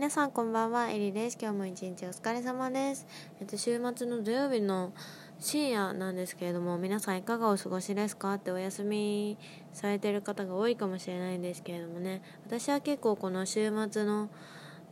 皆さんこんばんは、エリです。今日も一日お疲れ様です。えっと、週末の土曜日の深夜なんですけれども、皆さんいかがお過ごしですか？ってお休みされてる方が多いかもしれないんですけれどもね、私は結構この週末の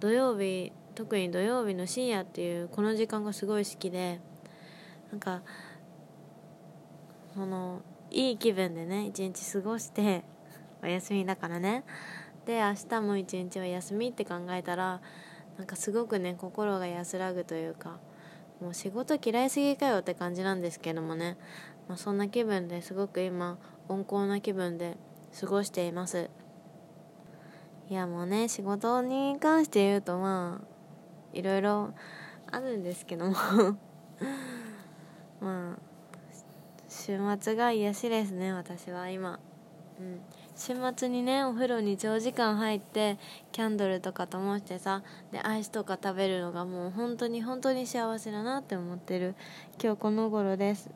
土曜日、特に土曜日の深夜っていうこの時間がすごい好きで、なんか、その、いい気分でね、一日過ごして、お休みだからね。で明日も一日は休みって考えたらなんかすごくね心が安らぐというかもう仕事嫌いすぎかよって感じなんですけどもね、まあ、そんな気分ですごく今温厚な気分で過ごしています。いやもうね仕事に関して言うとまあいろいろあるんですけども。まあ週末が癒しですね私は今。うん。週末にねお風呂に長時間入ってキャンドルとか灯してさでアイスとか食べるのがもう本当に本当に幸せだなって思ってる。今日この頃です。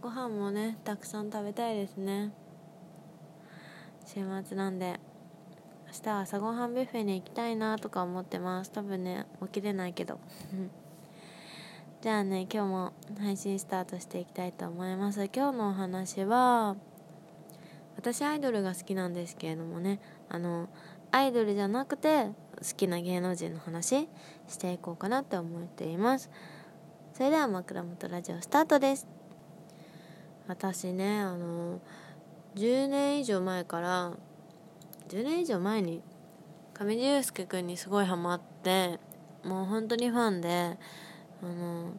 ご飯もねたくさん食べたいですね。週末なんで明日朝ごはんビュッフェに行きたいなとか思ってます。多分ね起きれないけど。じゃあね今日も配信スタートしていきたいと思います。今日のお話は私アイドルが好きなんですけれどもねあのアイドルじゃなくて好きな芸能人の話していこうかなって思っています。それでは枕元ラジオスタートです。私ねあの10年以上前から10年以上前に上地雄介君にすごいハマってもう本当にファンであの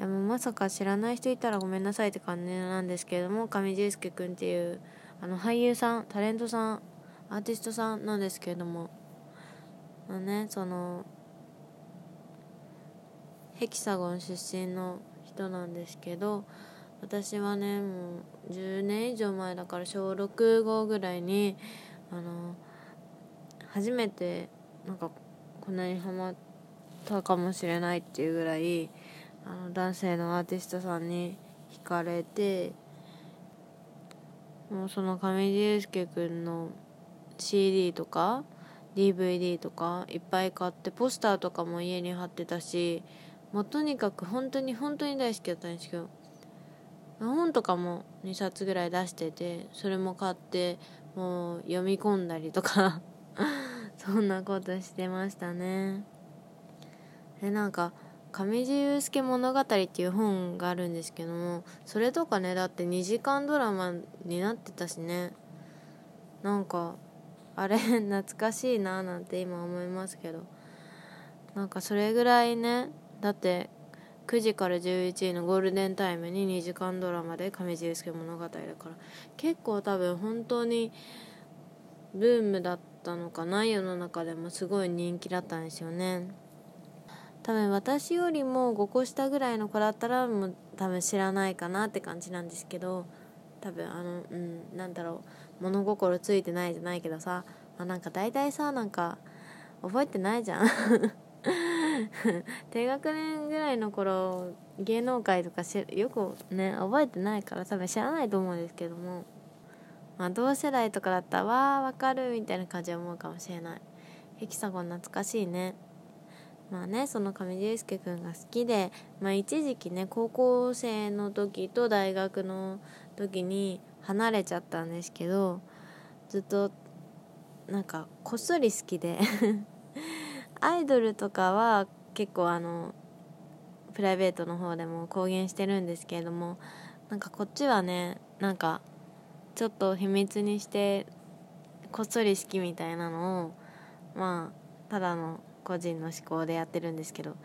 いやもうまさか知らない人いたらごめんなさいって感じなんですけれども上地介君っていうあの俳優さんタレントさんアーティストさんなんですけれども。あのねそのヘキサゴン出身の人なんですけど私はねもう10年以上前だから小6号ぐらいにあの初めてなんかこんなにハマったかもしれないっていうぐらいあの男性のアーティストさんに惹かれてもうその上地雄介君の CD とか DVD とかいっぱい買ってポスターとかも家に貼ってたしもうとにかく本当に本当に大好きだったんですけど本とかも2冊ぐらい出しててそれも買ってもう読み込んだりとか そんなことしてましたね。えなんか上地雄介物語っていう本があるんですけどもそれとかねだって2時間ドラマになってたしね。なんかあれ 懐かしいななんて今思いますけど。なんかそれぐらいねだって9時から11時のゴールデンタイムに2時間ドラマで上地雄介物語だから結構多分本当にブームだったのかな世の中でもすごい人気だったんですよね。多分私よりも5個下ぐらいの子だったらもう多分知らないかなって感じなんですけど多分あのうんなんだろう物心ついてないじゃないけどさ、まあ、なんか大体さなんか覚えてないじゃん。低学年ぐらいの頃芸能界とかよくね覚えてないから多分知らないと思うんですけどもまあ同世代とかだったらわーわかるみたいな感じで思うかもしれない。ヘキサゴン懐かしいね。まあねその上地雄介君が好きで、まあ、一時期ね高校生の時と大学の時に離れちゃったんですけどずっとなんかこっそり好きで アイドルとかは結構あのプライベートの方でも公言してるんですけれどもなんかこっちはねなんかちょっと秘密にしてこっそり好きみたいなのをまあただの個人の思考でやってるんですけど、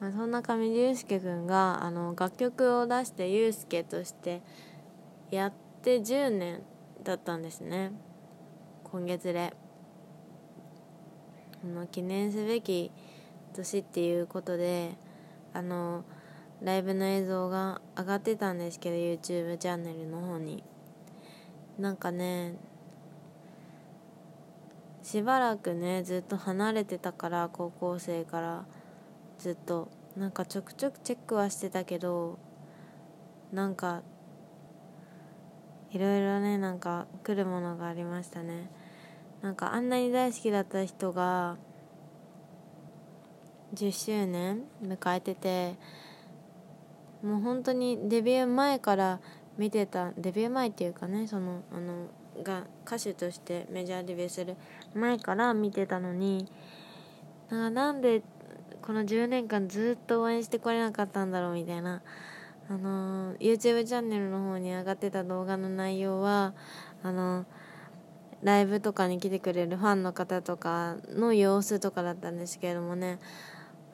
まあ、そんな上地雄介君があの楽曲を出して雄介としてやって10年だったんですね。今月で。あの記念すべき年っていうことであのライブの映像が上がってたんですけど YouTube チャンネルの方に。なんかねしばらくねずっと離れてたから高校生からずっと。なんかちょくちょくチェックはしてたけどなんかいろいろねなんか来るものがありましたね。なんかあんなに大好きだった人が10周年迎えててもう本当にデビュー前から見てたデビュー前っていうかねそのあのが歌手としてメジャーデビューする前から見てたのになんでこの10年間ずっと応援してこれなかったんだろうみたいなあの YouTube チャンネルの方に上がってた動画の内容はあのライブとかに来てくれるファンの方とかの様子とかだったんですけれどもね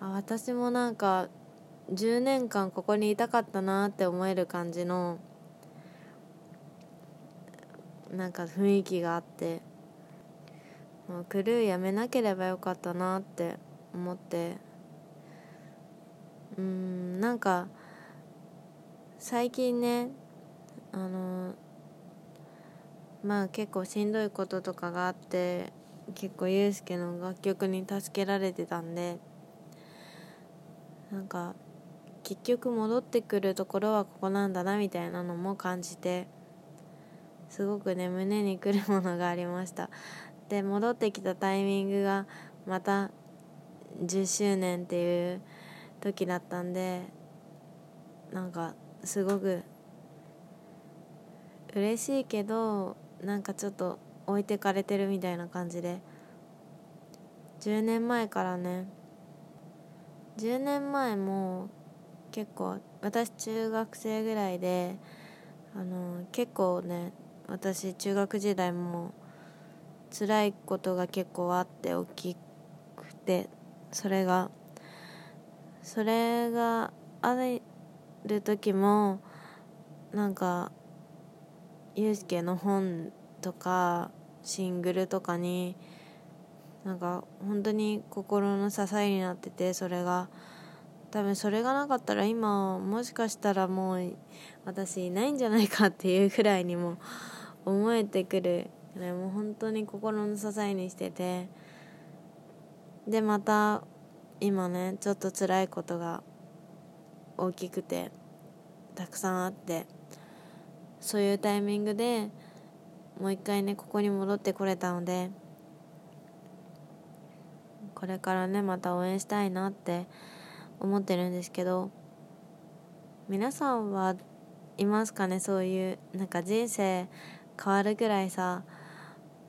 あ私もなんか10年間ここにいたかったなって思える感じのなんか雰囲気があってもうクルーやめなければよかったなって思ってうんなんか最近ねあのまあ結構しんどいこととかがあって結構ユースケの楽曲に助けられてたんでなんか結局戻ってくるところはここなんだなみたいなのも感じてすごくね胸にくるものがありました。で戻ってきたタイミングがまた10周年っていう時だったんでなんかすごく嬉しいけどなんかちょっと置いてかれてるみたいな感じで。10年前からね10年前も結構私中学生ぐらいであの結構ね私中学時代も辛いことが結構あって大きくてそれがそれがある時もなんかユースケの本とかシングルとかになんか本当に心の支えになっててそれが。多分それがなかったら今もしかしたらもう私いないんじゃないかっていうくらいにも思えてくる。もう本当に心の支えにしてて。でまた今ねちょっと辛いことが大きくてたくさんあってそういうタイミングでもう一回ねここに戻ってこれたのでこれからねまた応援したいなって思ってるんですけど皆さんはいますかねそういうなんか人生変わるぐらいさ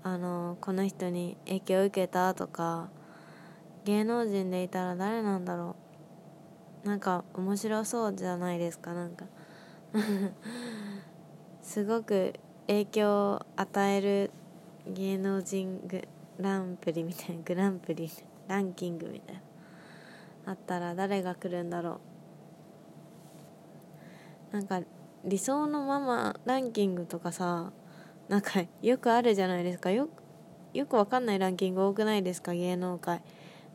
あのこの人に影響を受けたとか芸能人でいたら誰なんだろう。なんか面白そうじゃないですかなんか。すごく影響を与える芸能人グランプリみたいなグランプリランキングみたいな。あったら誰が来るんだろう。なんか理想のママランキングとかさなんかよくあるじゃないですか。よよくわかんないランキング多くないですか？芸能界。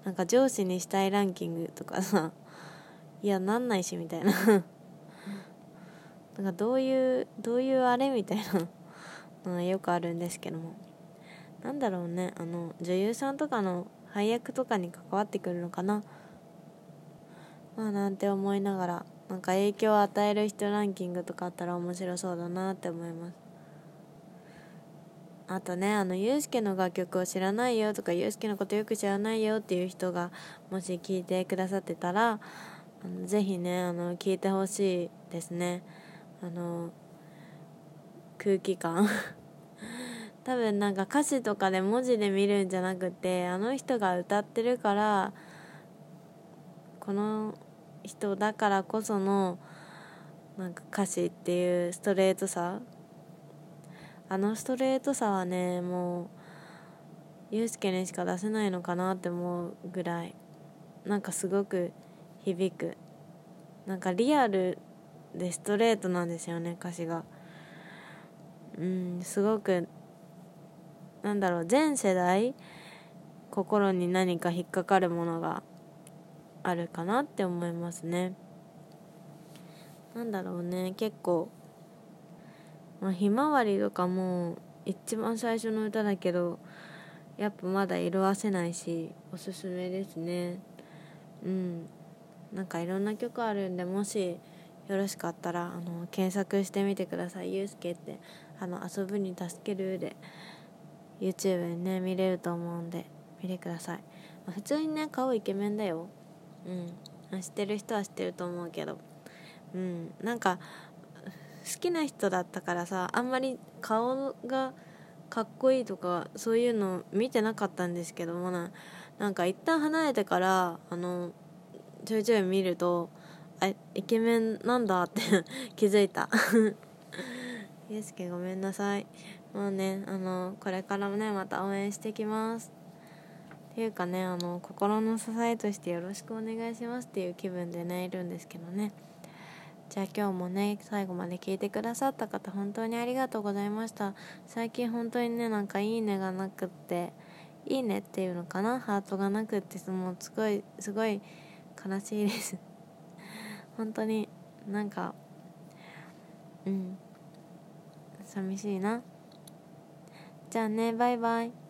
なんか上司にしたいランキングとかさ。いやなんないしみたいな。なんかどういうどういうあれみたいな。のがよくあるんですけども。なんだろうね。あの女優さんとかの配役とかに関わってくるのかな。まあなんて思いながらなんか影響を与える人ランキングとかあったら面白そうだなって思います。あとねあのユースケの楽曲を知らないよとかユースケのことよく知らないよっていう人がもし聞いてくださってたらあのぜひねあの聞いてほしいですね。あの空気感。多分なんか歌詞とかで文字で見るんじゃなくてあの人が歌ってるからこの人だからこそのなんか歌詞っていうストレートさあのストレートさはねもうユースケにしか出せないのかなって思うぐらいなんかすごく響く。なんかリアルでストレートなんですよね歌詞が。うんすごくなんだろう全世代心に何か引っかかるものがあるかなって思いますね。なんだろうね結構まあ、ひまわりとかも一番最初の歌だけどやっぱまだ色あせないしおすすめですね。うん。なんかいろんな曲あるんでもしよろしかったらあの検索してみてください「ゆうすけ」ってあの遊ぶに助けるで YouTube にね見れると思うんで見てください、ま、普通にね顔イケメンだよ。うん。知ってる人は知ってると思うけど。うん。なんか好きな人だったからさあんまり顔がかっこいいとかそういうの見てなかったんですけどもな。なんか一旦離れてからあのちょいちょい見るとあイケメンなんだって 気づいた。ゆうすけごめんなさい。もうねあのこれからもねまた応援してきます。っていうかねあの心の支えとしてよろしくお願いしますっていう気分でねいるんですけどね。じゃあ今日もね最後まで聞いてくださった方本当にありがとうございました。最近本当にねなんかいいねがなくっていいねっていうのかな？ハートがなくってもうすごいすごい悲しいです。本当になんかうん。寂しいな。じゃあねバイバイ。